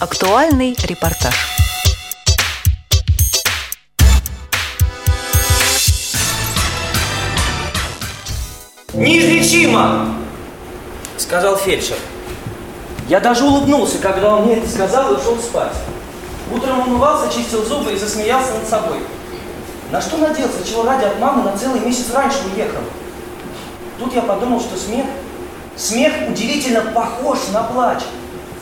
Актуальный репортаж. Неизлечимо! Сказал фельдшер. Я даже улыбнулся, когда он мне это сказал и ушел спать. Утром умывался, чистил зубы и засмеялся над собой. На что надеялся, чего ради от мамы на целый месяц раньше уехал? Тут я подумал, что смех, смех удивительно похож на плач.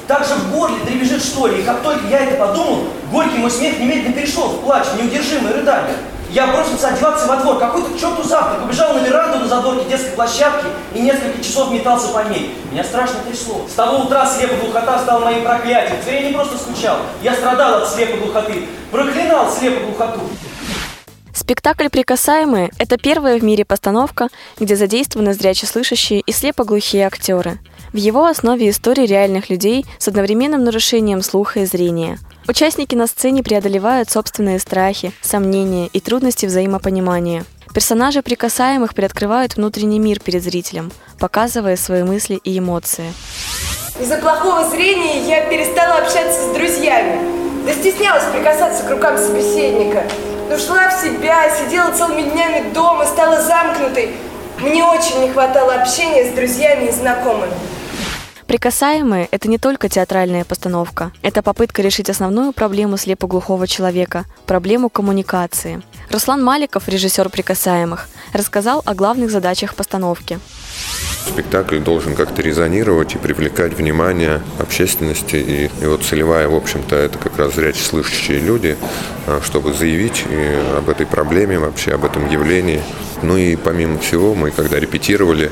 Так же в горле дребезжит что ли, и как только я это подумал, горький мой смех немедленно перешел в плач, в неудержимое рыдание. Я бросился одеваться во двор, какой-то к черту завтрак, убежал на веранду на задворке детской площадки и несколько часов метался по ней. Меня страшно трясло. С того утра слепая глухота стала моим проклятием. Теперь я не просто скучал, я страдал от слепой глухоты, проклинал слепую глухоту. Спектакль «Прикасаемые» — это первая в мире постановка, где задействованы зрячеслышащие и слепоглухие актеры. В его основе истории реальных людей с одновременным нарушением слуха и зрения. Участники на сцене преодолевают собственные страхи, сомнения и трудности взаимопонимания. Персонажи прикасаемых приоткрывают внутренний мир перед зрителем, показывая свои мысли и эмоции. Из-за плохого зрения я перестала общаться с друзьями. Да стеснялась прикасаться к рукам собеседника. Ушла в себя, сидела целыми днями дома, стала замкнутой. Мне очень не хватало общения с друзьями и знакомыми. Прикасаемые – это не только театральная постановка. Это попытка решить основную проблему слепоглухого человека – проблему коммуникации. Руслан Маликов, режиссер «Прикасаемых», рассказал о главных задачах постановки. Спектакль должен как-то резонировать и привлекать внимание общественности. И его целевая, в общем-то, это как раз зрячеслышащие люди, а, чтобы заявить об этой проблеме, вообще об этом явлении. Ну и помимо всего, мы когда репетировали,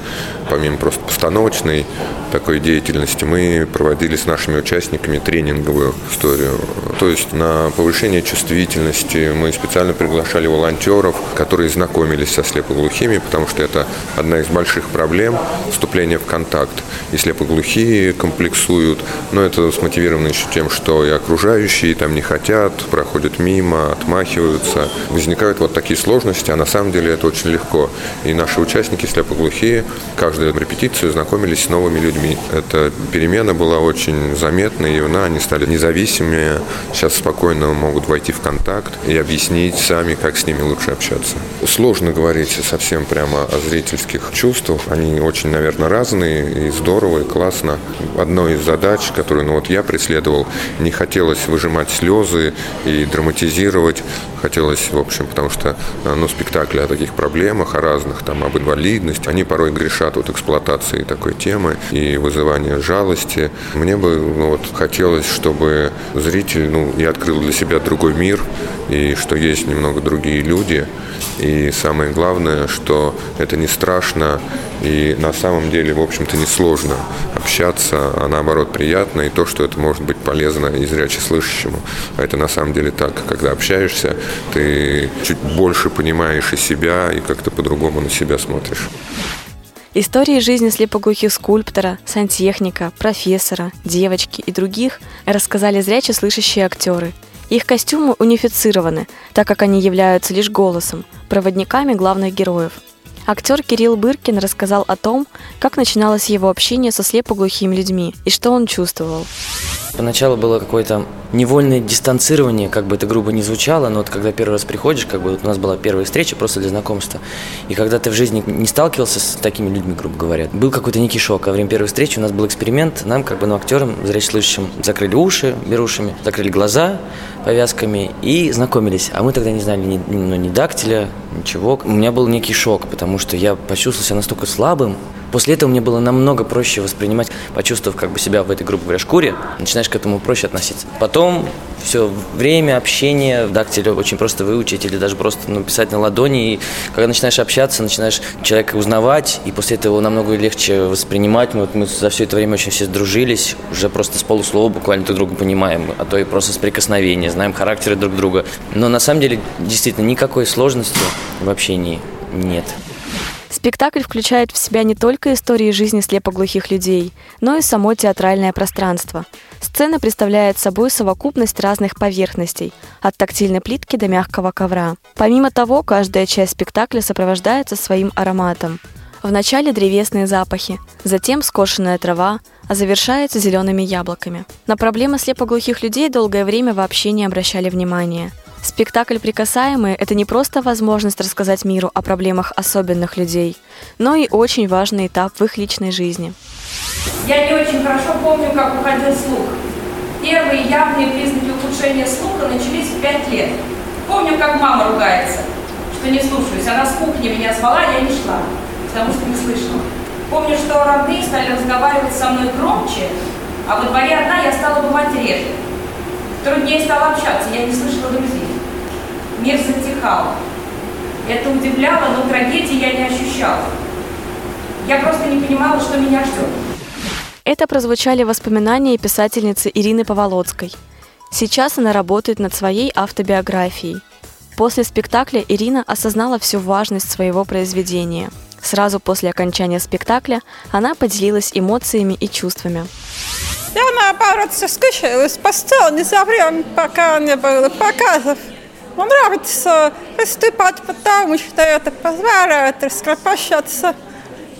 помимо просто постановочной такой деятельности, мы проводили с нашими участниками тренинговую историю. То есть на повышение чувствительности мы специально приглашали волонтеров, которые знакомились со слепоглухими, потому что это одна из больших проблем вступления в контакт. И слепоглухие комплексуют, но это смотивировано еще тем, что и окружающие там не хотят, проходят мимо, отмахиваются. Возникают вот такие сложности, а на самом деле это очень легко. И наши участники слепоглухие каждую репетицию знакомились с новыми людьми. Эта перемена была очень заметной, и она, они стали независимыми, сейчас спокойно могут войти в контакт и объяснить сами, как с ними лучше общаться. Сложно говорить совсем прямо о зрительских чувствах. Они очень, наверное, разные, и здорово, и классно. Одной из задач, которую ну, вот я преследовал, не хотелось выжимать слезы и драматизировать. Хотелось, в общем, потому что ну, спектакли о таких проблемах проблемах, о разных, там, об инвалидности. Они порой грешат от эксплуатации такой темы и вызывания жалости. Мне бы ну, вот, хотелось, чтобы зритель ну, и открыл для себя другой мир, и что есть немного другие люди. И самое главное, что это не страшно, и на самом деле, в общем-то, не сложно общаться, а наоборот приятно, и то, что это может быть полезно и зряче. А это на самом деле так, когда общаешься, ты чуть больше понимаешь и себя, и как-то по-другому на себя смотришь. Истории жизни слепоглухих скульптора, сантехника, профессора, девочки и других рассказали зряче слышащие актеры. Их костюмы унифицированы, так как они являются лишь голосом, проводниками главных героев – Актер Кирилл Быркин рассказал о том, как начиналось его общение со слепоглухими людьми и что он чувствовал. Поначалу было какое-то невольное дистанцирование, как бы это грубо не звучало, но вот когда первый раз приходишь, как бы вот у нас была первая встреча просто для знакомства, и когда ты в жизни не сталкивался с такими людьми, грубо говоря, был какой-то некий шок. Во время первой встречи у нас был эксперимент, нам, как бы, ну, актерам, зрячеслышащим, закрыли уши берушами, закрыли глаза повязками и знакомились. А мы тогда не знали ни, ну, ни дактиля, ничего. У меня был некий шок, потому что я почувствовал себя настолько слабым, После этого мне было намного проще воспринимать, почувствовав как бы себя в этой, грубо говоря, шкуре, начинаешь к этому проще относиться. Потом все время, общение, дактиль очень просто выучить или даже просто написать на ладони. И когда начинаешь общаться, начинаешь человека узнавать, и после этого намного легче воспринимать. Мы, вот мы за все это время очень все сдружились, уже просто с полуслова буквально друг друга понимаем, а то и просто с прикосновения, знаем характеры друг друга. Но на самом деле, действительно, никакой сложности в общении нет. Спектакль включает в себя не только истории жизни слепоглухих людей, но и само театральное пространство. Сцена представляет собой совокупность разных поверхностей, от тактильной плитки до мягкого ковра. Помимо того, каждая часть спектакля сопровождается своим ароматом. Вначале древесные запахи, затем скошенная трава, а завершается зелеными яблоками. На проблемы слепоглухих людей долгое время вообще не обращали внимания. Спектакль «Прикасаемые» — это не просто возможность рассказать миру о проблемах особенных людей, но и очень важный этап в их личной жизни. Я не очень хорошо помню, как уходил слух. Первые явные признаки ухудшения слуха начались в пять лет. Помню, как мама ругается, что не слушаюсь. Она с кухни меня звала, я не шла, потому что не слышала. Помню, что родные стали разговаривать со мной громче, а во дворе одна я стала бывать реже. Труднее стало общаться, я не слышала друзей. Мир затихал. Это удивляло, но трагедии я не ощущала. Я просто не понимала, что меня ждет. Это прозвучали воспоминания писательницы Ирины Поволоцкой. Сейчас она работает над своей автобиографией. После спектакля Ирина осознала всю важность своего произведения. Сразу после окончания спектакля она поделилась эмоциями и чувствами. Я наоборот соскучилась по сцене за время, пока не было показов. Мне нравится выступать, потому что это позволяет раскрепощаться.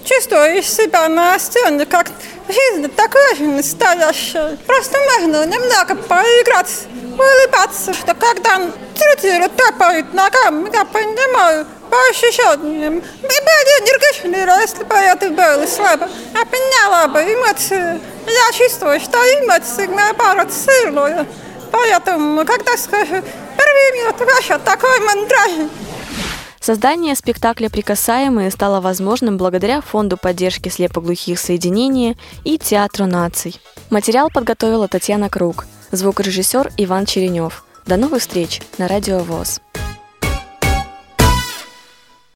Чувствую себя на сцене как жизнь такая же настоящая. Просто можно немного поиграть, улыбаться, что когда зрители топают ногами, я понимаю, по ощущениям. И были энергичные, если бы это было слабо. Я поняла бы эмоции. Я чувствую, что эмоции наоборот сильные. Поэтому, когда скажу, первый минут ваша такой мандраж, Создание спектакля «Прикасаемые» стало возможным благодаря Фонду поддержки слепоглухих соединения и Театру наций. Материал подготовила Татьяна Круг, звукорежиссер Иван Черенев. До новых встреч на Радио ВОЗ.